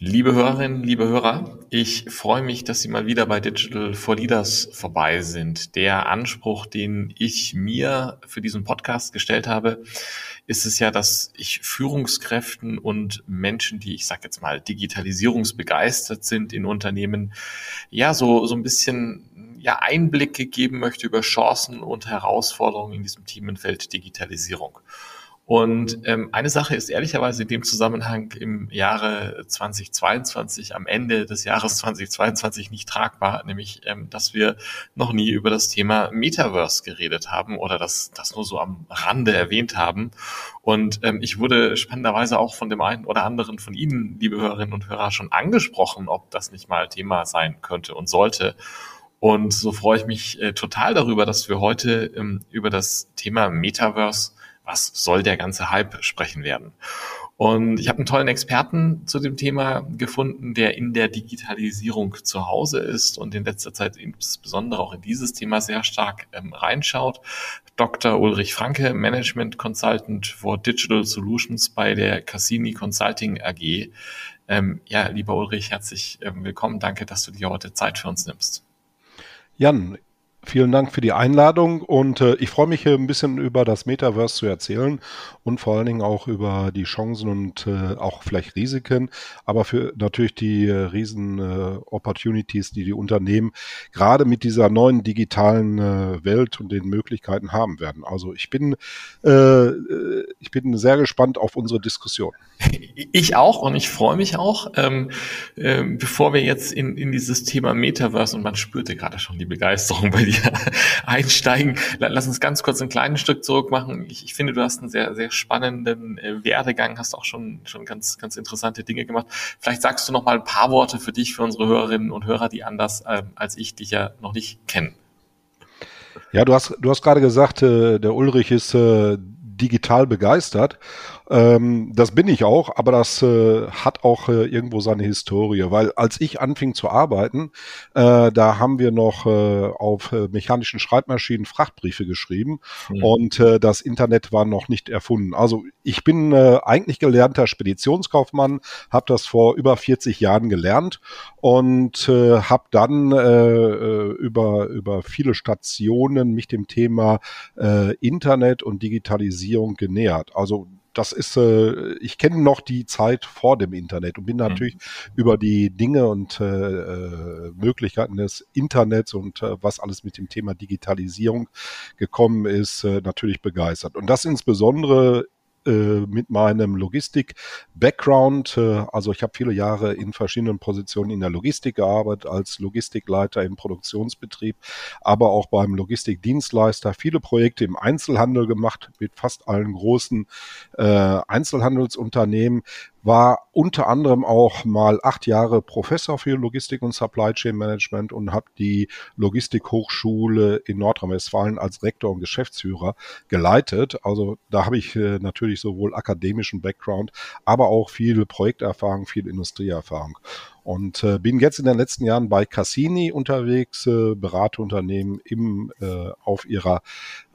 Liebe Hörerinnen, liebe Hörer, ich freue mich, dass Sie mal wieder bei Digital for Leaders vorbei sind. Der Anspruch, den ich mir für diesen Podcast gestellt habe, ist es ja, dass ich Führungskräften und Menschen, die ich sage jetzt mal digitalisierungsbegeistert sind in Unternehmen, ja so so ein bisschen ja Einblicke geben möchte über Chancen und Herausforderungen in diesem Themenfeld Digitalisierung. Und ähm, eine Sache ist ehrlicherweise in dem Zusammenhang im Jahre 2022, am Ende des Jahres 2022 nicht tragbar, nämlich, ähm, dass wir noch nie über das Thema Metaverse geredet haben oder das, das nur so am Rande erwähnt haben. Und ähm, ich wurde spannenderweise auch von dem einen oder anderen von Ihnen, liebe Hörerinnen und Hörer, schon angesprochen, ob das nicht mal Thema sein könnte und sollte. Und so freue ich mich äh, total darüber, dass wir heute ähm, über das Thema Metaverse was soll der ganze Hype sprechen werden. Und ich habe einen tollen Experten zu dem Thema gefunden, der in der Digitalisierung zu Hause ist und in letzter Zeit insbesondere auch in dieses Thema sehr stark ähm, reinschaut. Dr. Ulrich Franke, Management Consultant for Digital Solutions bei der Cassini Consulting AG. Ähm, ja, lieber Ulrich, herzlich ähm, willkommen. Danke, dass du dir heute Zeit für uns nimmst. Jan, Vielen Dank für die Einladung und äh, ich freue mich hier ein bisschen über das Metaverse zu erzählen und vor allen Dingen auch über die Chancen und äh, auch vielleicht Risiken, aber für natürlich die äh, riesen äh, Opportunities, die die Unternehmen gerade mit dieser neuen digitalen äh, Welt und den Möglichkeiten haben werden. Also ich bin äh, äh ich bin sehr gespannt auf unsere Diskussion. Ich auch und ich freue mich auch. Ähm, äh, bevor wir jetzt in, in dieses Thema Metaverse und man spürte gerade schon die Begeisterung bei dir einsteigen. Lass uns ganz kurz ein kleines Stück zurück machen. Ich, ich finde, du hast einen sehr, sehr spannenden äh, Werdegang, hast auch schon, schon ganz, ganz interessante Dinge gemacht. Vielleicht sagst du noch mal ein paar Worte für dich, für unsere Hörerinnen und Hörer, die anders äh, als ich dich ja noch nicht kennen. Ja, du hast, du hast gerade gesagt, äh, der Ulrich ist äh, digital begeistert. Ähm, das bin ich auch, aber das äh, hat auch äh, irgendwo seine Historie, weil als ich anfing zu arbeiten, äh, da haben wir noch äh, auf äh, mechanischen Schreibmaschinen Frachtbriefe geschrieben mhm. und äh, das Internet war noch nicht erfunden. Also ich bin eigentlich gelernter Speditionskaufmann, habe das vor über 40 Jahren gelernt und habe dann über, über viele Stationen mich dem Thema Internet und Digitalisierung genähert. Also das ist, äh, ich kenne noch die Zeit vor dem Internet und bin mhm. natürlich mhm. über die Dinge und äh, äh, Möglichkeiten des Internets und äh, was alles mit dem Thema Digitalisierung gekommen ist, äh, natürlich begeistert. Und das insbesondere mit meinem Logistik-Background. Äh, also ich habe viele Jahre in verschiedenen Positionen in der Logistik gearbeitet, als Logistikleiter im Produktionsbetrieb, aber auch beim Logistikdienstleister, viele Projekte im Einzelhandel gemacht mit fast allen großen äh, Einzelhandelsunternehmen, war unter anderem auch mal acht Jahre Professor für Logistik und Supply Chain Management und habe die Logistikhochschule in Nordrhein-Westfalen als Rektor und Geschäftsführer geleitet. Also da habe ich äh, natürlich sowohl akademischen Background, aber auch viel Projekterfahrung, viel Industrieerfahrung. Und äh, bin jetzt in den letzten Jahren bei Cassini unterwegs, äh, berate Unternehmen im, äh, auf ihrer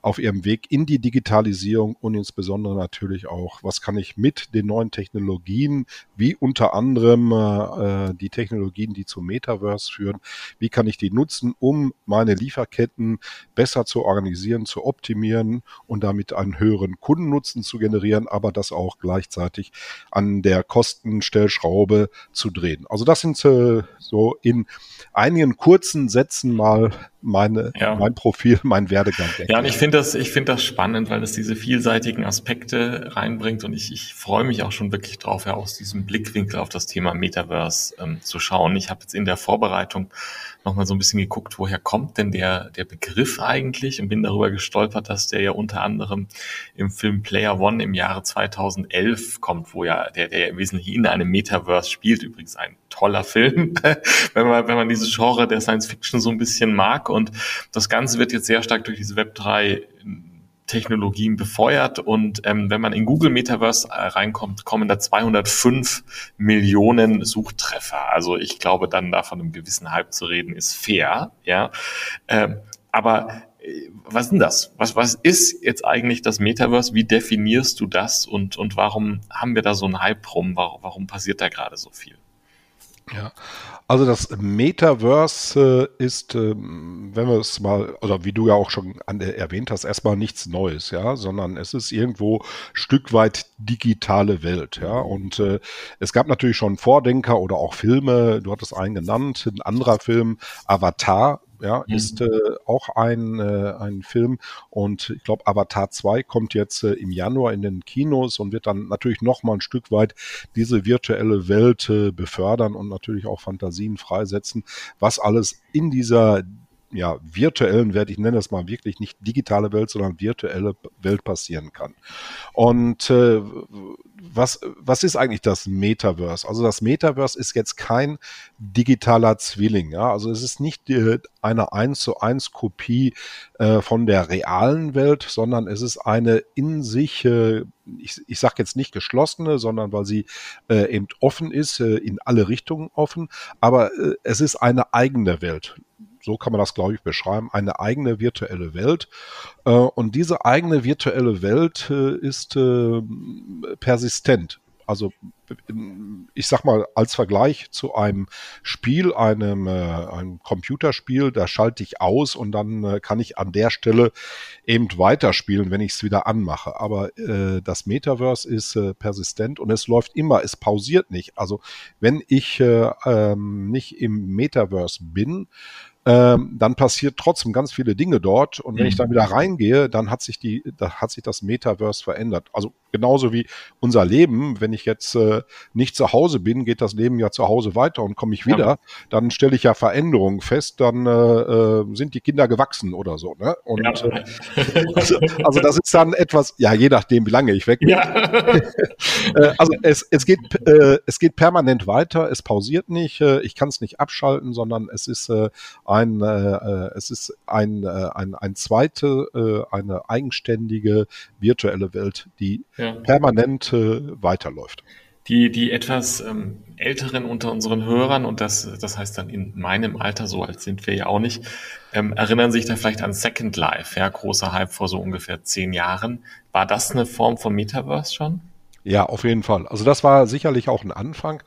auf ihrem Weg in die Digitalisierung und insbesondere natürlich auch, was kann ich mit den neuen Technologien, wie unter anderem äh, die Technologien, die zum Metaverse führen, wie kann ich die nutzen, um meine Lieferketten besser zu organisieren, zu optimieren und damit einen höheren Kundennutzen zu generieren, aber das auch gleichzeitig an der Kostenstellschraube zu drehen. Also das sind äh, so in einigen kurzen Sätzen mal meine, ja. mein Profil, mein Werdegang. Ja, und ich finde finde das, ich finde das spannend, weil es diese vielseitigen Aspekte reinbringt und ich, ich freue mich auch schon wirklich drauf, ja, aus diesem Blickwinkel auf das Thema Metaverse ähm, zu schauen. Ich habe jetzt in der Vorbereitung nochmal so ein bisschen geguckt, woher kommt denn der, der Begriff eigentlich und bin darüber gestolpert, dass der ja unter anderem im Film Player One im Jahre 2011 kommt, wo ja der, der im Wesentlichen in einem Metaverse spielt. Übrigens ein toller Film, wenn man, wenn man dieses Genre der Science Fiction so ein bisschen mag und das Ganze wird jetzt sehr stark durch diese Web3 Technologien befeuert und ähm, wenn man in Google Metaverse äh, reinkommt, kommen da 205 Millionen Suchtreffer. Also ich glaube, dann da von einem gewissen Hype zu reden, ist fair, ja. Ähm, aber äh, was ist denn das? Was, was ist jetzt eigentlich das Metaverse? Wie definierst du das und, und warum haben wir da so einen Hype rum? Warum, warum passiert da gerade so viel? Ja, also das Metaverse äh, ist, äh, wenn wir es mal, oder wie du ja auch schon äh, erwähnt hast, erstmal nichts Neues, ja, sondern es ist irgendwo Stück weit digitale Welt, ja. Und äh, es gab natürlich schon Vordenker oder auch Filme, du hattest einen genannt, ein anderer Film, Avatar, ja, mhm. ist äh, auch ein, äh, ein Film und ich glaube Avatar 2 kommt jetzt äh, im Januar in den Kinos und wird dann natürlich noch mal ein Stück weit diese virtuelle Welt äh, befördern und natürlich auch Fantasien freisetzen, was alles in dieser ja, virtuellen Welt, ich nenne das mal wirklich nicht digitale Welt, sondern virtuelle Welt passieren kann. Und äh, was, was ist eigentlich das Metaverse? Also das Metaverse ist jetzt kein digitaler Zwilling. Ja? Also es ist nicht äh, eine 1 zu 1 Kopie äh, von der realen Welt, sondern es ist eine in sich, äh, ich, ich sage jetzt nicht geschlossene, sondern weil sie äh, eben offen ist, äh, in alle Richtungen offen, aber äh, es ist eine eigene Welt so kann man das, glaube ich, beschreiben, eine eigene virtuelle Welt. Äh, und diese eigene virtuelle Welt äh, ist äh, persistent. Also ich sag mal, als Vergleich zu einem Spiel, einem, einem Computerspiel, da schalte ich aus und dann kann ich an der Stelle eben weiterspielen, wenn ich es wieder anmache. Aber äh, das Metaverse ist persistent und es läuft immer, es pausiert nicht. Also wenn ich äh, ähm, nicht im Metaverse bin, ähm, dann passiert trotzdem ganz viele Dinge dort. Und wenn mhm. ich dann wieder reingehe, dann hat sich die, da hat sich das Metaverse verändert. Also genauso wie unser Leben. Wenn ich jetzt äh, nicht zu Hause bin, geht das Leben ja zu Hause weiter und komme ich wieder, ja. dann stelle ich ja Veränderungen fest, dann äh, äh, sind die Kinder gewachsen oder so. Ne? Und, ja. äh, also, also, das ist dann etwas, ja, je nachdem, wie lange ich weg bin. Ja. äh, also es, es, geht, es geht permanent weiter, es pausiert nicht, ich kann es nicht abschalten, sondern es ist ein, es ist ein, ein, ein zweite, eine eigenständige virtuelle Welt, die ja permanent weiterläuft. Die, die etwas ähm, Älteren unter unseren Hörern, und das, das heißt dann in meinem Alter, so alt sind wir ja auch nicht, ähm, erinnern sich da vielleicht an Second Life, ja, großer Hype vor so ungefähr zehn Jahren. War das eine Form von Metaverse schon? Ja, auf jeden Fall. Also das war sicherlich auch ein Anfang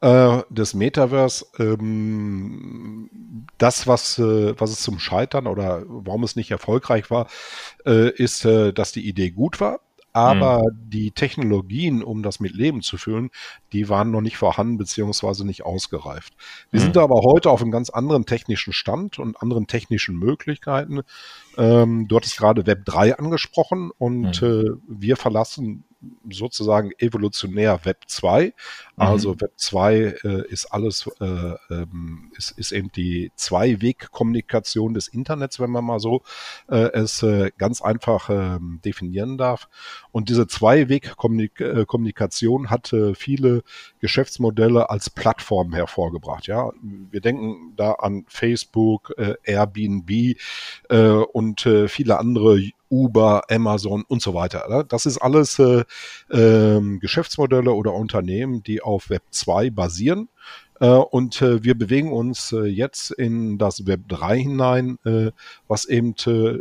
äh, des Metaverse. Ähm, das, was, äh, was es zum Scheitern oder warum es nicht erfolgreich war, äh, ist, äh, dass die Idee gut war aber mhm. die Technologien, um das mit Leben zu füllen, die waren noch nicht vorhanden beziehungsweise nicht ausgereift. Wir mhm. sind aber heute auf einem ganz anderen technischen Stand und anderen technischen Möglichkeiten. Ähm, du hattest gerade Web 3 angesprochen und mhm. äh, wir verlassen sozusagen evolutionär Web 2. Also mhm. Web 2 äh, ist alles, äh, ähm, ist, ist eben die Zwei-Weg-Kommunikation des Internets, wenn man mal so äh, es äh, ganz einfach äh, definieren darf. Und diese Zwei-Weg-Kommunikation hat äh, viele Geschäftsmodelle als Plattform hervorgebracht. Ja, wir denken da an Facebook, äh, Airbnb äh, und äh, viele andere Uber, Amazon und so weiter. Ne? Das ist alles äh, äh, Geschäftsmodelle oder Unternehmen, die auf Web 2 basieren. Äh, und äh, wir bewegen uns äh, jetzt in das Web 3 hinein, äh, was eben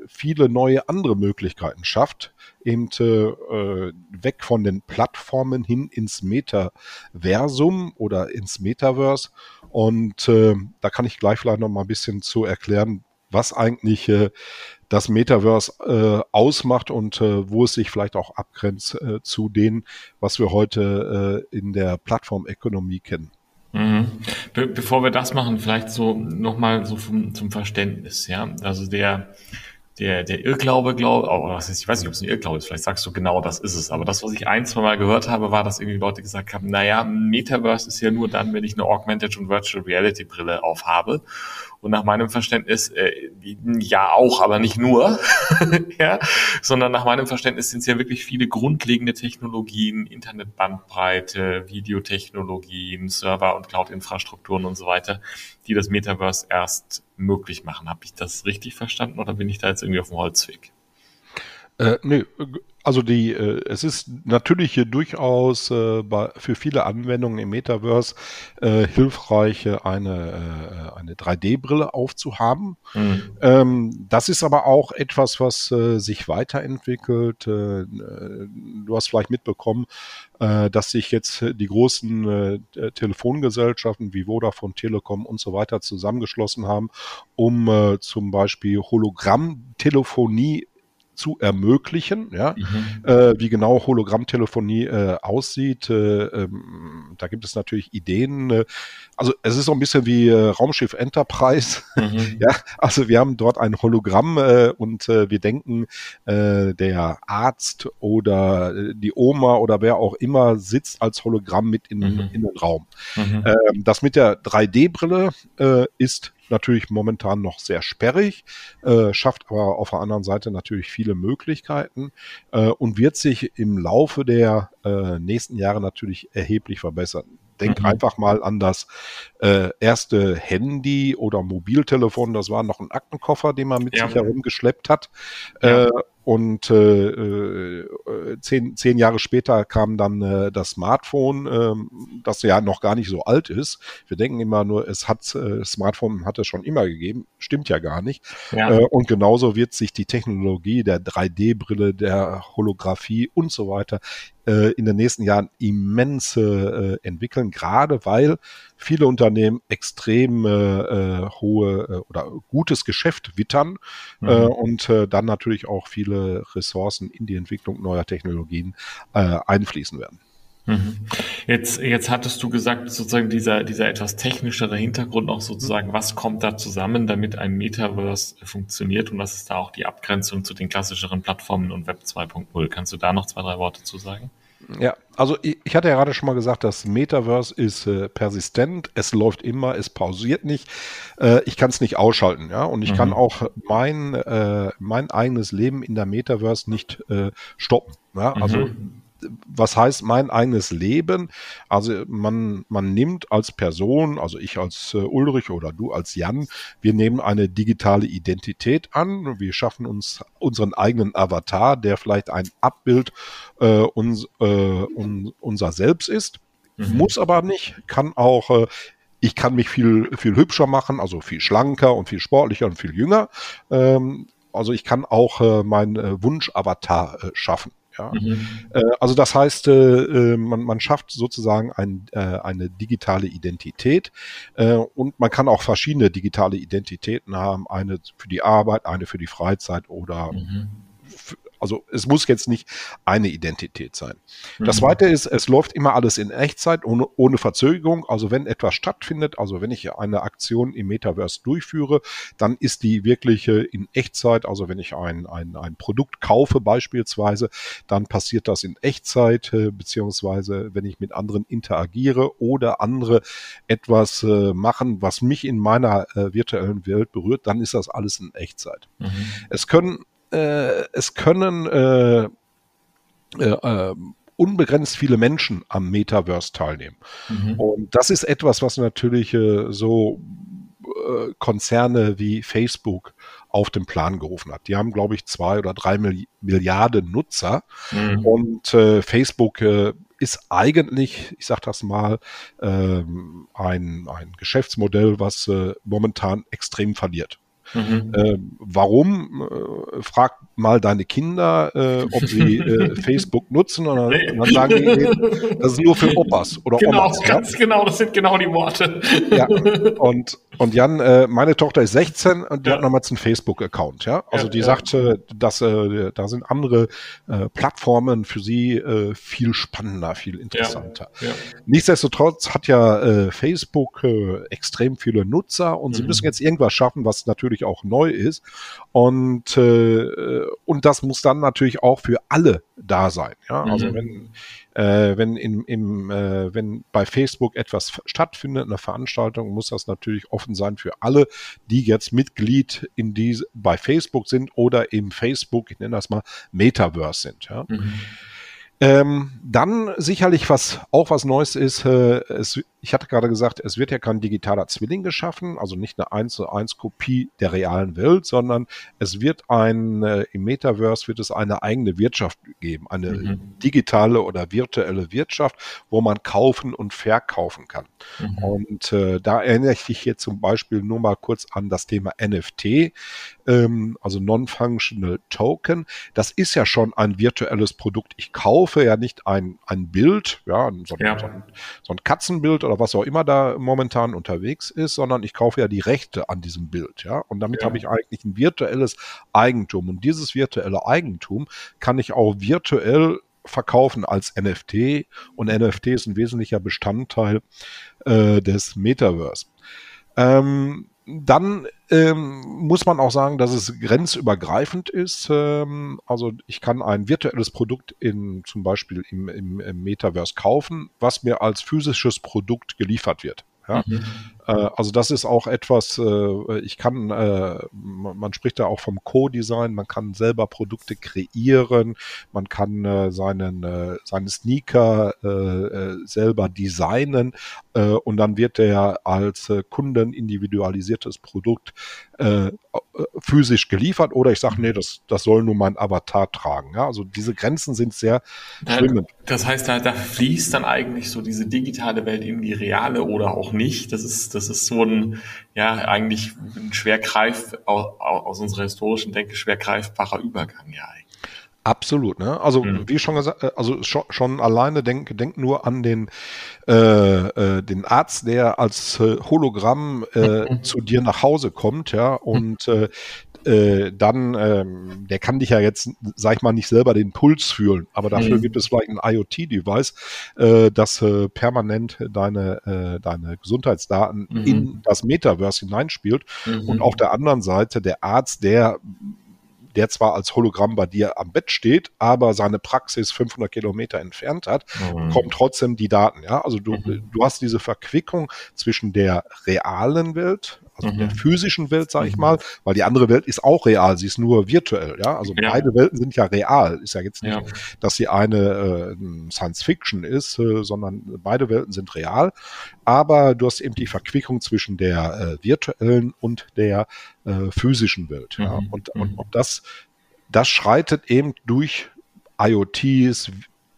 viele neue andere Möglichkeiten schafft, eben weg von den Plattformen hin ins Metaversum oder ins Metaverse. Und da kann ich gleich vielleicht noch mal ein bisschen zu erklären, was eigentlich äh, das Metaverse äh, ausmacht und äh, wo es sich vielleicht auch abgrenzt äh, zu dem, was wir heute äh, in der Plattformökonomie kennen. Mhm. Be bevor wir das machen, vielleicht so nochmal so vom, zum Verständnis, ja. Also der der, der Irrglaube, glaube, oh, was ist, ich weiß nicht, ob es ein Irrglaube ist, vielleicht sagst du genau, das ist es. Aber das, was ich ein, zwei Mal gehört habe, war, dass irgendwie Leute gesagt haben, naja, Metaverse ist ja nur dann, wenn ich eine Augmented und Virtual Reality Brille aufhabe. Und nach meinem Verständnis, äh, ja auch, aber nicht nur, ja, sondern nach meinem Verständnis sind es ja wirklich viele grundlegende Technologien, Internetbandbreite, Videotechnologien, Server- und Cloud-Infrastrukturen und so weiter, die das Metaverse erst möglich machen. Habe ich das richtig verstanden oder bin ich da jetzt irgendwie auf dem Holzweg? Äh, nee, also die, äh, es ist natürlich hier durchaus äh, bei, für viele Anwendungen im Metaverse äh, hilfreich, eine, äh, eine 3D-Brille aufzuhaben. Mhm. Ähm, das ist aber auch etwas, was äh, sich weiterentwickelt. Äh, du hast vielleicht mitbekommen, äh, dass sich jetzt die großen äh, Telefongesellschaften wie Vodafone, Telekom und so weiter zusammengeschlossen haben, um äh, zum Beispiel Hologrammtelefonie zu ermöglichen, ja, mhm. äh, wie genau Hologrammtelefonie äh, aussieht. Äh, ähm, da gibt es natürlich Ideen. Äh, also es ist so ein bisschen wie äh, Raumschiff Enterprise. Mhm. ja, also wir haben dort ein Hologramm äh, und wir denken, der Arzt oder die Oma oder wer auch immer sitzt als Hologramm mit in, mhm. in den Raum. Mhm. Ähm, das mit der 3D-Brille ist natürlich momentan noch sehr sperrig, äh, schafft aber auf der anderen Seite natürlich viele Möglichkeiten äh, und wird sich im Laufe der äh, nächsten Jahre natürlich erheblich verbessern. Denk mhm. einfach mal an das äh, erste Handy oder Mobiltelefon. Das war noch ein Aktenkoffer, den man mit ja. sich herumgeschleppt hat. Ja. Äh, und äh, äh, zehn, zehn Jahre später kam dann äh, das Smartphone, äh, das ja noch gar nicht so alt ist. Wir denken immer nur, es hat äh, Smartphone hat es schon immer gegeben, stimmt ja gar nicht. Ja. Äh, und genauso wird sich die Technologie der 3D-Brille, der Holographie und so weiter äh, in den nächsten Jahren immens äh, entwickeln, gerade weil viele Unternehmen extrem äh, hohe äh, oder gutes Geschäft wittern mhm. äh, und äh, dann natürlich auch viele Ressourcen in die Entwicklung neuer Technologien äh, einfließen werden. Mhm. Jetzt, jetzt hattest du gesagt, sozusagen dieser, dieser etwas technischere Hintergrund auch sozusagen, was kommt da zusammen, damit ein Metaverse funktioniert und was ist da auch die Abgrenzung zu den klassischeren Plattformen und Web 2.0? Kannst du da noch zwei, drei Worte zu sagen? Ja, also ich, hatte ja gerade schon mal gesagt, das Metaverse ist äh, persistent, es läuft immer, es pausiert nicht. Äh, ich kann es nicht ausschalten, ja, und ich mhm. kann auch mein, äh, mein eigenes Leben in der Metaverse nicht äh, stoppen. Ja? Also mhm was heißt mein eigenes Leben? Also man, man nimmt als Person, also ich als äh, Ulrich oder du als Jan, wir nehmen eine digitale Identität an. Wir schaffen uns unseren eigenen Avatar, der vielleicht ein Abbild äh, uns, äh, un, unser Selbst ist. Mhm. Muss aber nicht, kann auch äh, ich kann mich viel, viel hübscher machen, also viel schlanker und viel sportlicher und viel jünger. Ähm, also ich kann auch äh, meinen äh, Wunsch-Avatar äh, schaffen. Ja? Mhm. Äh, also das heißt, äh, äh, man, man schafft sozusagen ein, eine digitale Identität und man kann auch verschiedene digitale Identitäten haben, eine für die Arbeit, eine für die Freizeit oder mhm. Also es muss jetzt nicht eine Identität sein. Mhm. Das zweite ist, es läuft immer alles in Echtzeit, ohne, ohne Verzögerung. Also wenn etwas stattfindet, also wenn ich eine Aktion im Metaverse durchführe, dann ist die wirklich in Echtzeit. Also wenn ich ein, ein, ein Produkt kaufe beispielsweise, dann passiert das in Echtzeit, äh, beziehungsweise wenn ich mit anderen interagiere oder andere etwas äh, machen, was mich in meiner äh, virtuellen Welt berührt, dann ist das alles in Echtzeit. Mhm. Es können äh, es können äh, äh, äh, unbegrenzt viele Menschen am Metaverse teilnehmen. Mhm. Und das ist etwas, was natürlich äh, so äh, Konzerne wie Facebook auf den Plan gerufen hat. Die haben, glaube ich, zwei oder drei Milliarden Nutzer mhm. und äh, Facebook äh, ist eigentlich, ich sage das mal, ähm, ein, ein Geschäftsmodell, was äh, momentan extrem verliert. Mhm. Äh, warum? Äh, frag mal deine Kinder, äh, ob sie äh, Facebook nutzen und dann, und dann sagen die, das ist nur für Opas oder genau, Omas. Ganz ja? genau, das sind genau die Worte. Ja, und Und Jan, äh, meine Tochter ist 16 und die ja. hat nochmals einen Facebook-Account, ja. Also ja, die ja. sagt, äh, dass äh, da sind andere äh, Plattformen für sie äh, viel spannender, viel interessanter. Nichtsdestotrotz hat ja äh, Facebook äh, extrem viele Nutzer und mhm. sie müssen jetzt irgendwas schaffen, was natürlich auch neu ist. Und, äh, und das muss dann natürlich auch für alle da sein. Ja, also mhm. wenn äh, wenn, in, im, äh, wenn bei Facebook etwas stattfindet, eine Veranstaltung, muss das natürlich offen sein für alle, die jetzt Mitglied in diese, bei Facebook sind oder im Facebook, ich nenne das mal, Metaverse sind. Ja. Mhm. Ähm, dann sicherlich, was auch was Neues ist, äh, es, ich hatte gerade gesagt, es wird ja kein digitaler Zwilling geschaffen, also nicht eine 1 zu 1 Kopie der realen Welt, sondern es wird ein, äh, im Metaverse wird es eine eigene Wirtschaft geben, eine mhm. digitale oder virtuelle Wirtschaft, wo man kaufen und verkaufen kann. Mhm. Und äh, da erinnere ich dich jetzt zum Beispiel nur mal kurz an das Thema NFT, ähm, also Non-Functional Token. Das ist ja schon ein virtuelles Produkt. Ich kaufe ja nicht ein, ein Bild, ja, so, ja. So, ein, so ein Katzenbild oder was auch immer da momentan unterwegs ist, sondern ich kaufe ja die Rechte an diesem Bild, ja. Und damit ja. habe ich eigentlich ein virtuelles Eigentum. Und dieses virtuelle Eigentum kann ich auch virtuell verkaufen als NFT und NFT ist ein wesentlicher Bestandteil äh, des Metaverse. Ähm, dann ähm, muss man auch sagen, dass es grenzübergreifend ist. Ähm, also ich kann ein virtuelles Produkt in zum Beispiel im, im, im Metaverse kaufen, was mir als physisches Produkt geliefert wird. Ja? Mhm. Äh, also das ist auch etwas, äh, ich kann, äh, man spricht da auch vom Co-Design, man kann selber Produkte kreieren, man kann seinen, äh, seine Sneaker selber designen und dann wird der als Kunden individualisiertes Produkt physisch geliefert oder ich sage, nee, das, das soll nur mein Avatar tragen. Ja? Also diese Grenzen sind sehr schwimmend. Das heißt, da, da fließt dann eigentlich so diese digitale Welt in die reale oder auch nicht. Das ist, das ist so ein, ja, eigentlich ein schwer greif, aus, aus unserer historischen Denke schwer greifbarer Übergang, ja. Absolut, ne? Also mhm. wie schon gesagt, äh, also schon, schon alleine denk, denk nur an den äh, äh, den Arzt, der als äh, Hologramm äh, mhm. zu dir nach Hause kommt, ja, und äh, äh, dann, ähm, der kann dich ja jetzt, sag ich mal, nicht selber den Puls fühlen, aber dafür mhm. gibt es vielleicht ein IoT-Device, äh, das äh, permanent deine, äh, deine Gesundheitsdaten mhm. in das Metaverse hineinspielt. Mhm. Und auf der anderen Seite der Arzt, der der zwar als Hologramm bei dir am Bett steht, aber seine Praxis 500 Kilometer entfernt hat, mhm. kommen trotzdem die Daten. Ja, also du, mhm. du hast diese Verquickung zwischen der realen Welt, also mhm. der physischen Welt, sage ich mhm. mal, weil die andere Welt ist auch real, sie ist nur virtuell, ja. Also ja. beide Welten sind ja real. Ist ja jetzt nicht, ja. dass sie eine äh, Science Fiction ist, äh, sondern beide Welten sind real. Aber du hast eben die Verquickung zwischen der äh, virtuellen und der äh, physischen Welt. Ja. Mhm. Und, und, mhm. und das, das schreitet eben durch IoTs,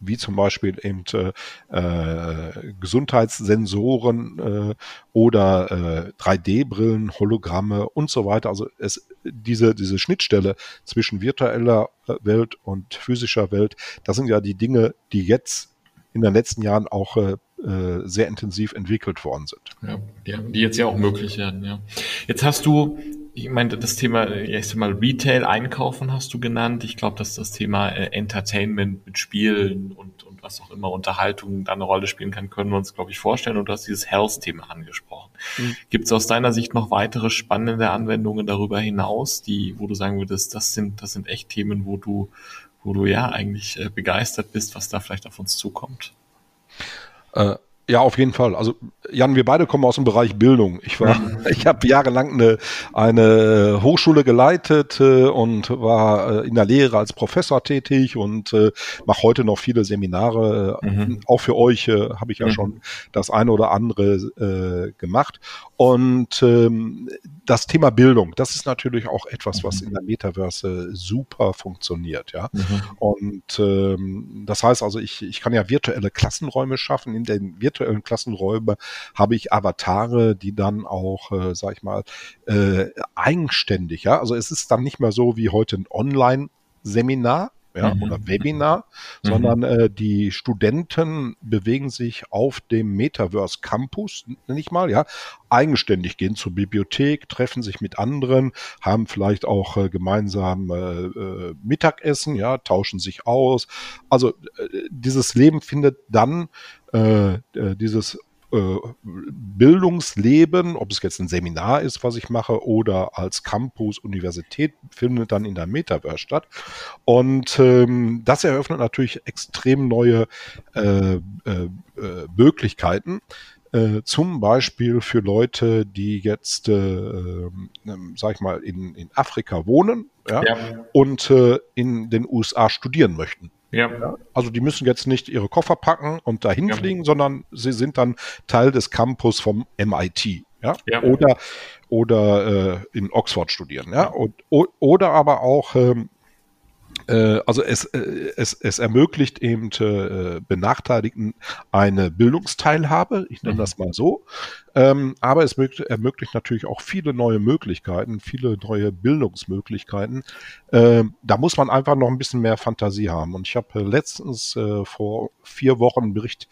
wie zum Beispiel eben äh, äh, Gesundheitssensoren äh, oder äh, 3D-Brillen, Hologramme und so weiter. Also es, diese, diese Schnittstelle zwischen virtueller Welt und physischer Welt, das sind ja die Dinge, die jetzt in den letzten Jahren auch äh, äh sehr intensiv entwickelt worden sind. Ja, die, die jetzt ja auch möglich werden, ja. Jetzt hast du ich meine, das Thema, ich sag mal, Retail, Einkaufen hast du genannt. Ich glaube, dass das Thema äh, Entertainment mit Spielen und, und was auch immer, Unterhaltung da eine Rolle spielen kann, können wir uns, glaube ich, vorstellen. Und du hast dieses Health-Thema angesprochen. Mhm. Gibt es aus deiner Sicht noch weitere spannende Anwendungen darüber hinaus, die, wo du sagen würdest, das sind, das sind echt Themen, wo du, wo du ja eigentlich äh, begeistert bist, was da vielleicht auf uns zukommt? Äh, ja, auf jeden Fall. Also Jan, wir beide kommen aus dem Bereich Bildung. Ich war, ich habe jahrelang eine, eine Hochschule geleitet äh, und war äh, in der Lehre als Professor tätig und äh, mache heute noch viele Seminare. Mhm. Auch für euch äh, habe ich ja mhm. schon das eine oder andere äh, gemacht. Und ähm, das Thema Bildung, das ist natürlich auch etwas, was in der Metaverse super funktioniert, ja. Mhm. Und ähm, das heißt also, ich, ich kann ja virtuelle Klassenräume schaffen. In den virtuellen Klassenräumen habe ich Avatare, die dann auch, äh, sag ich mal, äh, eigenständig, ja. Also es ist dann nicht mehr so wie heute ein Online- Seminar, ja, mhm. oder Webinar, mhm. sondern äh, die Studenten bewegen sich auf dem Metaverse Campus, nenne ich mal, ja, eigenständig gehen zur Bibliothek, treffen sich mit anderen, haben vielleicht auch äh, gemeinsam äh, äh, Mittagessen, ja, tauschen sich aus. Also äh, dieses Leben findet dann äh, äh dieses äh, Bildungsleben, ob es jetzt ein Seminar ist, was ich mache, oder als Campus, Universität, findet dann in der Metaverse statt. Und ähm, das eröffnet natürlich extrem neue äh, äh, äh Möglichkeiten. Äh, zum Beispiel für Leute, die jetzt, äh, äh, sag ich mal, in, in Afrika wohnen ja, ja. und in den USA studieren möchten. Ja. Also die müssen jetzt nicht ihre Koffer packen und dahin ja. fliegen, sondern sie sind dann Teil des Campus vom MIT. Ja? ja. Oder, oder äh, in Oxford studieren. Ja? Und, oder aber auch ähm, äh, also es, äh, es, es ermöglicht eben äh, Benachteiligten eine Bildungsteilhabe, ich nenne mhm. das mal so, ähm, aber es ermöglicht natürlich auch viele neue Möglichkeiten, viele neue Bildungsmöglichkeiten. Ähm, da muss man einfach noch ein bisschen mehr Fantasie haben. Und ich habe letztens vor vier Wochen einen Bericht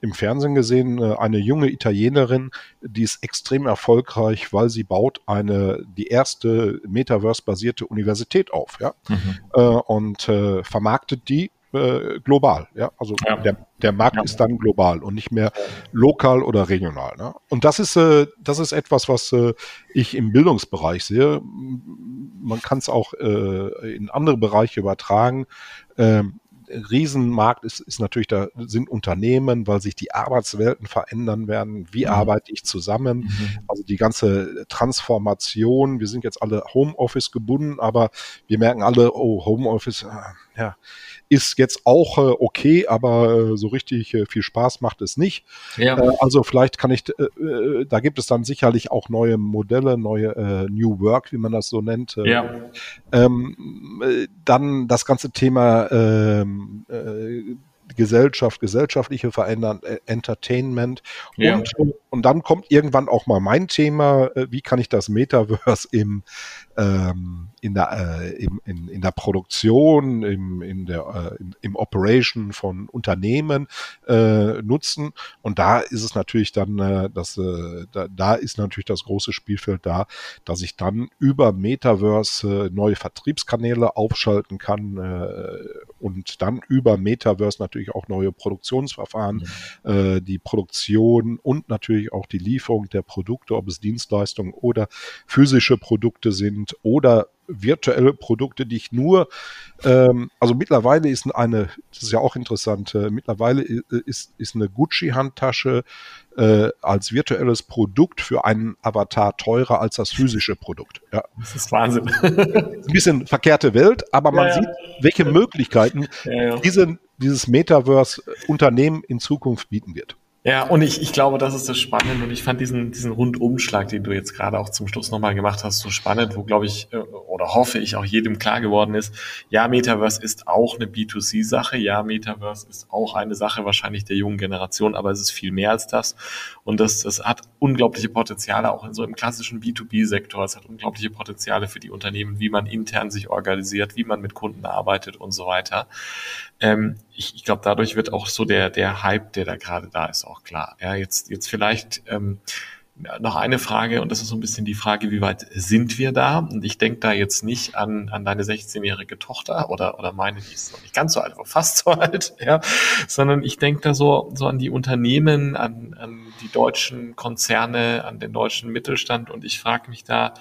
im Fernsehen gesehen, äh, eine junge Italienerin, die ist extrem erfolgreich, weil sie baut eine, die erste Metaverse-basierte Universität auf, ja, mhm. Äh, und äh, vermarktet die global. Ja? Also ja. Der, der Markt ja. ist dann global und nicht mehr lokal oder regional. Ne? Und das ist, äh, das ist etwas, was äh, ich im Bildungsbereich sehe. Man kann es auch äh, in andere Bereiche übertragen. Ähm, Riesenmarkt ist, ist natürlich, da sind Unternehmen, weil sich die Arbeitswelten verändern werden. Wie mhm. arbeite ich zusammen? Mhm. Also die ganze Transformation. Wir sind jetzt alle Homeoffice gebunden, aber wir merken alle, oh, Homeoffice, äh, ja, ist jetzt auch äh, okay, aber äh, so richtig äh, viel Spaß macht es nicht. Ja. Äh, also vielleicht kann ich, äh, äh, da gibt es dann sicherlich auch neue Modelle, neue äh, New Work, wie man das so nennt. Ja. Ähm, äh, dann das ganze Thema ähm, äh, Gesellschaft, gesellschaftliche Verändern, äh, Entertainment ja. und, und dann kommt irgendwann auch mal mein Thema, äh, wie kann ich das Metaverse im ähm, in der, äh, im, in, in der Produktion, im, in der, äh, im, Operation von Unternehmen äh, nutzen. Und da ist es natürlich dann, äh, das, äh, da, da ist natürlich das große Spielfeld da, dass ich dann über Metaverse äh, neue Vertriebskanäle aufschalten kann äh, und dann über Metaverse natürlich auch neue Produktionsverfahren, mhm. äh, die Produktion und natürlich auch die Lieferung der Produkte, ob es Dienstleistungen oder physische Produkte sind oder virtuelle Produkte, die ich nur, ähm, also mittlerweile ist eine, das ist ja auch interessant, äh, mittlerweile ist, ist eine Gucci-Handtasche äh, als virtuelles Produkt für einen Avatar teurer als das physische Produkt. Ja. Das ist Wahnsinn. Ein bisschen verkehrte Welt, aber man ja, ja. sieht, welche Möglichkeiten ja, diese, dieses Metaverse-Unternehmen in Zukunft bieten wird. Ja, und ich, ich glaube, das ist das Spannende und ich fand diesen, diesen Rundumschlag, den du jetzt gerade auch zum Schluss nochmal gemacht hast, so spannend, wo glaube ich äh, oder hoffe ich auch jedem klar geworden ist, ja, Metaverse ist auch eine B2C-Sache, ja, Metaverse ist auch eine Sache wahrscheinlich der jungen Generation, aber es ist viel mehr als das und das, das hat unglaubliche Potenziale auch in so einem klassischen B2B-Sektor, es hat unglaubliche Potenziale für die Unternehmen, wie man intern sich organisiert, wie man mit Kunden arbeitet und so weiter. Ähm, ich, ich glaube, dadurch wird auch so der, der Hype, der da gerade da ist, auch klar. Ja, jetzt, jetzt vielleicht ähm, noch eine Frage und das ist so ein bisschen die Frage, wie weit sind wir da? Und ich denke da jetzt nicht an, an deine 16-jährige Tochter oder, oder meine, die ist noch nicht ganz so alt, aber fast so alt, ja, sondern ich denke da so, so an die Unternehmen, an, an die deutschen Konzerne, an den deutschen Mittelstand und ich frage mich da,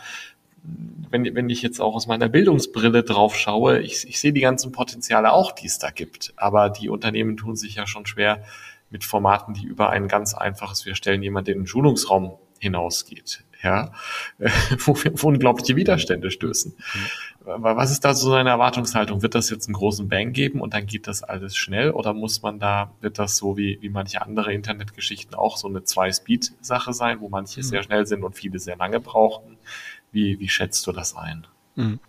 wenn, wenn ich jetzt auch aus meiner Bildungsbrille drauf schaue, ich, ich sehe die ganzen Potenziale auch, die es da gibt. Aber die Unternehmen tun sich ja schon schwer mit Formaten, die über ein ganz einfaches, wir stellen jemanden in den Schulungsraum hinausgeht. Ja, wo wir auf unglaubliche Widerstände stößen. Mhm. Was ist da so seine Erwartungshaltung? Wird das jetzt einen großen Bang geben und dann geht das alles schnell oder muss man da, wird das so wie, wie manche andere Internetgeschichten auch so eine Zwei-Speed-Sache sein, wo manche mhm. sehr schnell sind und viele sehr lange brauchen? Wie, wie schätzt du das ein? Mhm.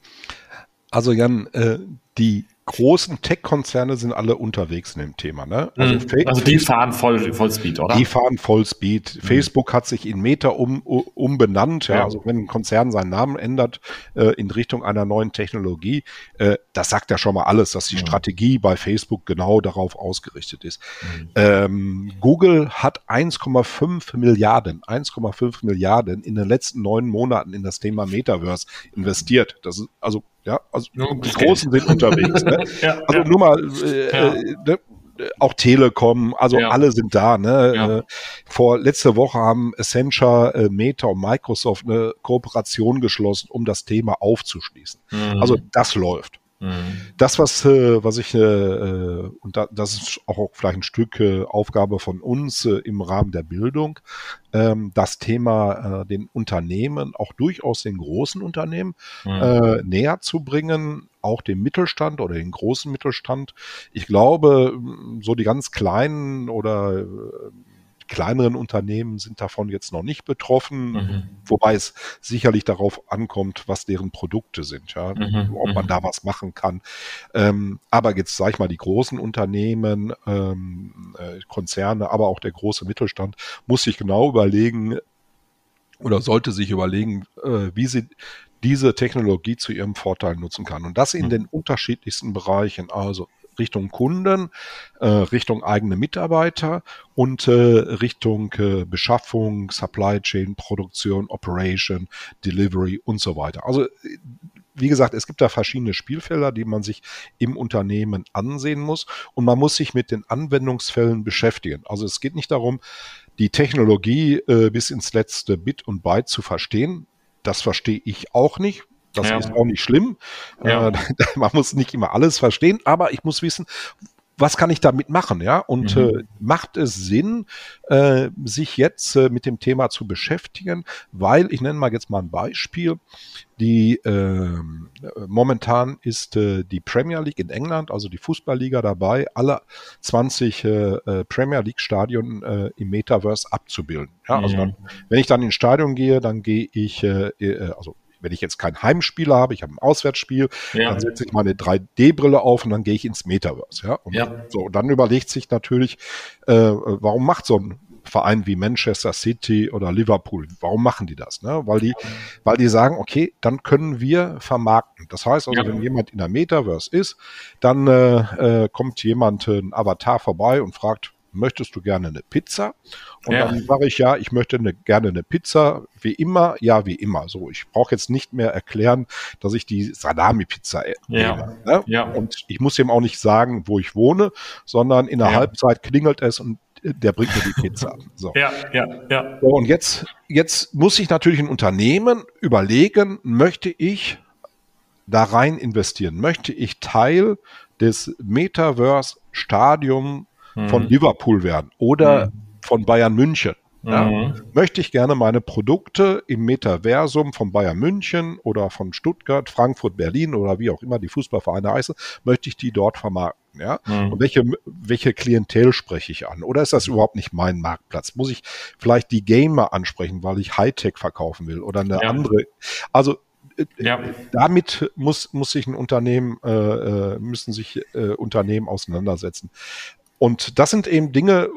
Also Jan, äh, die großen Tech-Konzerne sind alle unterwegs in dem Thema. Ne? Also, mhm. also die fahren voll, Vollspeed, oder? Die fahren Vollspeed. Mhm. Facebook hat sich in Meta um, umbenannt. Ja. ja. Also wenn ein Konzern seinen Namen ändert äh, in Richtung einer neuen Technologie, äh, das sagt ja schon mal alles, dass die mhm. Strategie bei Facebook genau darauf ausgerichtet ist. Mhm. Ähm, Google hat 1,5 Milliarden, 1,5 Milliarden in den letzten neun Monaten in das Thema Metaverse investiert. Das ist also ja, also die Großen sind unterwegs. Ne? ja, also ja. nur mal, äh, ja. äh, ne? auch Telekom, also ja. alle sind da. Ne? Ja. Äh, vor letzte Woche haben Accenture, äh, Meta und Microsoft eine Kooperation geschlossen, um das Thema aufzuschließen. Mhm. Also das läuft. Mhm. Das, was, äh, was ich, äh, äh, und da, das ist auch vielleicht ein Stück äh, Aufgabe von uns äh, im Rahmen der Bildung, ähm, das Thema äh, den Unternehmen, auch durchaus den großen Unternehmen, mhm. äh, näher zu bringen, auch dem Mittelstand oder den großen Mittelstand. Ich glaube, so die ganz kleinen oder kleineren Unternehmen sind davon jetzt noch nicht betroffen, mhm. wobei es sicherlich darauf ankommt, was deren Produkte sind, ja, mhm. ob man mhm. da was machen kann. Ähm, aber jetzt sage ich mal, die großen Unternehmen, ähm, äh, Konzerne, aber auch der große Mittelstand muss sich genau überlegen oder sollte sich überlegen, äh, wie sie diese Technologie zu ihrem Vorteil nutzen kann. Und das in mhm. den unterschiedlichsten Bereichen. Also Richtung Kunden, äh, Richtung eigene Mitarbeiter und äh, Richtung äh, Beschaffung, Supply Chain, Produktion, Operation, Delivery und so weiter. Also wie gesagt, es gibt da verschiedene Spielfelder, die man sich im Unternehmen ansehen muss und man muss sich mit den Anwendungsfällen beschäftigen. Also es geht nicht darum, die Technologie äh, bis ins letzte Bit und Byte zu verstehen. Das verstehe ich auch nicht. Das ja. ist auch nicht schlimm. Ja. Äh, man muss nicht immer alles verstehen, aber ich muss wissen, was kann ich damit machen, ja? Und mhm. äh, macht es Sinn, äh, sich jetzt äh, mit dem Thema zu beschäftigen? Weil ich nenne mal jetzt mal ein Beispiel. Die äh, momentan ist äh, die Premier League in England, also die Fußballliga dabei, alle 20 äh, äh, Premier League Stadien äh, im Metaverse abzubilden. Ja, also mhm. dann, wenn ich dann ins Stadion gehe, dann gehe ich, äh, äh, also wenn ich jetzt kein Heimspiel habe, ich habe ein Auswärtsspiel, ja. dann setze ich meine 3D-Brille auf und dann gehe ich ins Metaverse. Ja? Und ja. so, dann überlegt sich natürlich, äh, warum macht so ein Verein wie Manchester City oder Liverpool, warum machen die das? Ne? Weil die, weil die sagen, okay, dann können wir vermarkten. Das heißt also, ja. wenn jemand in der Metaverse ist, dann äh, äh, kommt jemand, äh, ein Avatar vorbei und fragt, möchtest du gerne eine Pizza? Und ja. dann sage ich, ja, ich möchte eine, gerne eine Pizza, wie immer, ja, wie immer. So, ich brauche jetzt nicht mehr erklären, dass ich die Salami-Pizza ja. nehme. Ne? Ja. Und ich muss ihm auch nicht sagen, wo ich wohne, sondern in der ja. Halbzeit klingelt es und der bringt mir die Pizza. So. Ja, ja, ja. So, und jetzt, jetzt muss ich natürlich ein Unternehmen überlegen, möchte ich da rein investieren? Möchte ich Teil des Metaverse Stadium von mhm. Liverpool werden oder mhm. von Bayern München. Ja, mhm. Möchte ich gerne meine Produkte im Metaversum von Bayern München oder von Stuttgart, Frankfurt, Berlin oder wie auch immer die Fußballvereine heißen, möchte ich die dort vermarkten. Ja? Mhm. Und welche, welche Klientel spreche ich an? Oder ist das überhaupt nicht mein Marktplatz? Muss ich vielleicht die Gamer ansprechen, weil ich Hightech verkaufen will oder eine ja. andere? Also äh, ja. damit muss, muss sich ein Unternehmen, äh, äh müssen sich äh, Unternehmen auseinandersetzen. Und das sind eben Dinge,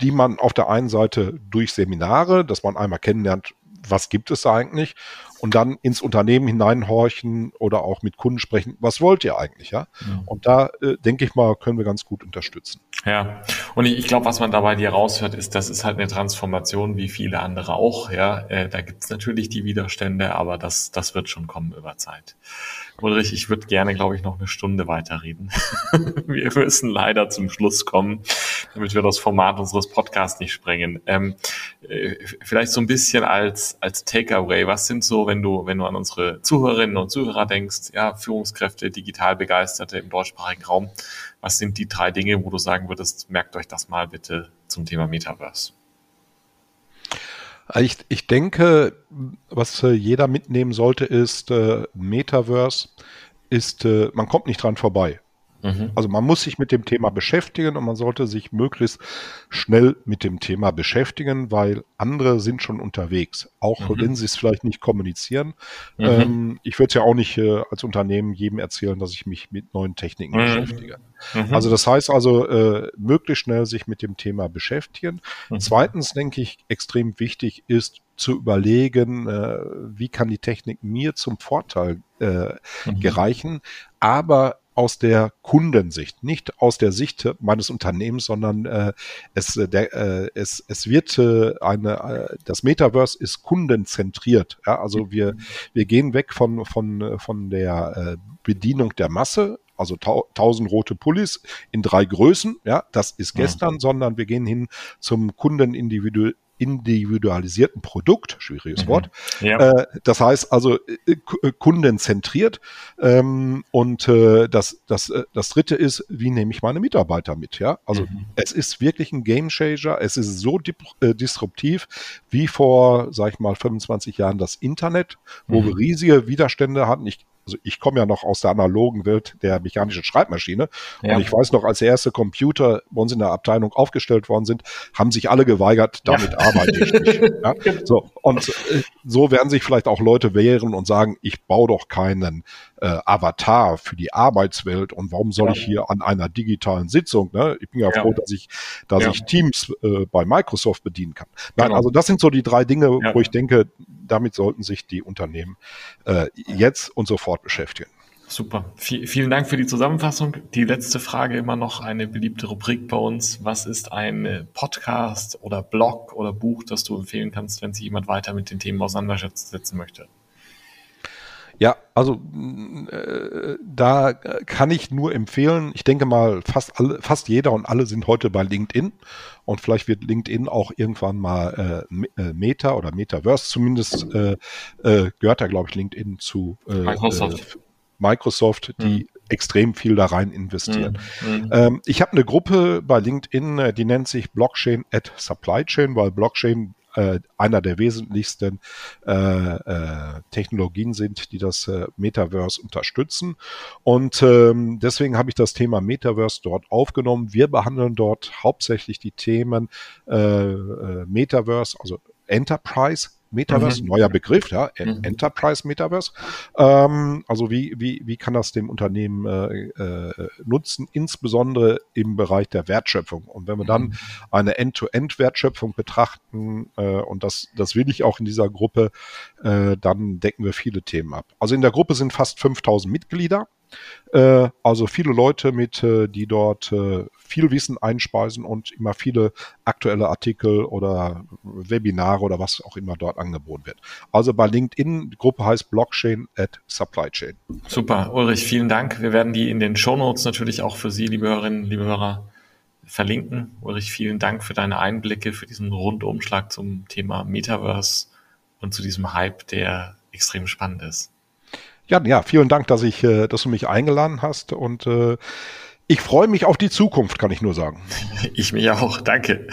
die man auf der einen Seite durch Seminare, dass man einmal kennenlernt, was gibt es eigentlich und dann ins Unternehmen hineinhorchen oder auch mit Kunden sprechen, was wollt ihr eigentlich, ja? ja. Und da äh, denke ich mal, können wir ganz gut unterstützen. Ja, und ich, ich glaube, was man dabei dir raushört, ist, das ist halt eine Transformation wie viele andere auch, ja. Äh, da gibt's natürlich die Widerstände, aber das, das wird schon kommen über Zeit. Ulrich, ich würde gerne, glaube ich, noch eine Stunde weiterreden. wir müssen leider zum Schluss kommen, damit wir das Format unseres Podcasts nicht sprengen. Ähm, äh, vielleicht so ein bisschen als, als Takeaway. Was sind so, wenn du, wenn du an unsere Zuhörerinnen und Zuhörer denkst, ja, Führungskräfte, digital Begeisterte im deutschsprachigen Raum, was sind die drei Dinge, wo du sagen würdest, merkt euch das mal bitte zum Thema Metaverse? Ich, ich denke, was äh, jeder mitnehmen sollte, ist, äh, Metaverse ist, äh, man kommt nicht dran vorbei. Mhm. Also man muss sich mit dem Thema beschäftigen und man sollte sich möglichst schnell mit dem Thema beschäftigen, weil andere sind schon unterwegs, auch mhm. wenn sie es vielleicht nicht kommunizieren. Mhm. Ähm, ich würde es ja auch nicht äh, als Unternehmen jedem erzählen, dass ich mich mit neuen Techniken mhm. beschäftige. Mhm. Also das heißt also, äh, möglichst schnell sich mit dem Thema beschäftigen. Mhm. Zweitens denke ich, extrem wichtig ist, zu überlegen, äh, wie kann die Technik mir zum Vorteil äh, mhm. gereichen, aber aus der Kundensicht, nicht aus der Sicht meines Unternehmens, sondern äh, es, äh, der, äh, es, es wird äh, eine, äh, das Metaverse ist kundenzentriert. Ja? Also wir, wir gehen weg von, von, von der äh, Bedienung der Masse also tausend rote Pullis in drei Größen, ja, das ist gestern, ja. sondern wir gehen hin zum Kunden individu individualisierten Produkt, schwieriges mhm. Wort. Ja. Äh, das heißt also äh, äh, kundenzentriert. Ähm, und äh, das, das, äh, das dritte ist, wie nehme ich meine Mitarbeiter mit? Ja, also mhm. es ist wirklich ein Game Changer. Es ist so äh, disruptiv wie vor, sag ich mal, 25 Jahren das Internet, wo mhm. wir riesige Widerstände hatten. Ich also ich komme ja noch aus der analogen Welt der mechanischen Schreibmaschine. Ja. Und ich weiß noch, als der erste Computer bei uns in der Abteilung aufgestellt worden sind, haben sich alle geweigert, damit ja. arbeite ich nicht. Ja? So, und äh, so werden sich vielleicht auch Leute wehren und sagen, ich baue doch keinen äh, Avatar für die Arbeitswelt und warum soll ich hier an einer digitalen Sitzung, ne? Ich bin ja, froh, dass ich, dass ich Teams äh, bei Microsoft bedienen kann. Nein, genau. also das sind so die drei Dinge, wo ich denke, damit sollten sich die Unternehmen äh, jetzt und sofort beschäftigen. Super. V vielen Dank für die Zusammenfassung. Die letzte Frage immer noch eine beliebte Rubrik bei uns. Was ist ein Podcast oder Blog oder Buch, das du empfehlen kannst, wenn sich jemand weiter mit den Themen auseinandersetzen möchte? Ja, also äh, da kann ich nur empfehlen, ich denke mal, fast alle, fast jeder und alle sind heute bei LinkedIn und vielleicht wird LinkedIn auch irgendwann mal äh, äh Meta oder Metaverse zumindest äh, äh, gehört da, glaube ich, LinkedIn zu äh, Microsoft. Microsoft, die mhm. extrem viel da rein investieren. Mhm. Ähm, ich habe eine Gruppe bei LinkedIn, die nennt sich Blockchain at Supply Chain, weil Blockchain äh, einer der wesentlichsten äh, äh, Technologien sind, die das äh, Metaverse unterstützen. Und ähm, deswegen habe ich das Thema Metaverse dort aufgenommen. Wir behandeln dort hauptsächlich die Themen äh, äh Metaverse, also Enterprise Metaverse, mhm. neuer Begriff, ja, mhm. Enterprise Metaverse. Ähm, also wie, wie, wie kann das dem Unternehmen äh, äh, nutzen, insbesondere im Bereich der Wertschöpfung. Und wenn wir dann mhm. eine End-to-End-Wertschöpfung betrachten, äh, und das, das will ich auch in dieser Gruppe, äh, dann decken wir viele Themen ab. Also in der Gruppe sind fast 5000 Mitglieder. Äh, also viele Leute mit, äh, die dort viel Wissen einspeisen und immer viele aktuelle Artikel oder Webinare oder was auch immer dort angeboten wird. Also bei LinkedIn, die Gruppe heißt Blockchain at Supply Chain. Super, Ulrich, vielen Dank. Wir werden die in den Show Notes natürlich auch für Sie, liebe Hörerinnen, liebe Hörer, verlinken. Ulrich, vielen Dank für deine Einblicke, für diesen Rundumschlag zum Thema Metaverse und zu diesem Hype, der extrem spannend ist. Ja, ja, vielen Dank, dass ich, äh, dass du mich eingeladen hast und äh, ich freue mich auf die Zukunft, kann ich nur sagen. Ich mich auch, danke.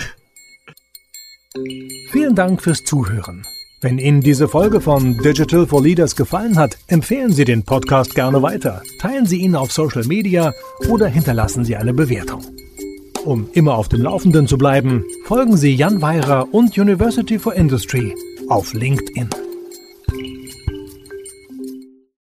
Vielen Dank fürs Zuhören. Wenn Ihnen diese Folge von Digital for Leaders gefallen hat, empfehlen Sie den Podcast gerne weiter, teilen Sie ihn auf Social Media oder hinterlassen Sie eine Bewertung. Um immer auf dem Laufenden zu bleiben, folgen Sie Jan Weirer und University for Industry auf LinkedIn.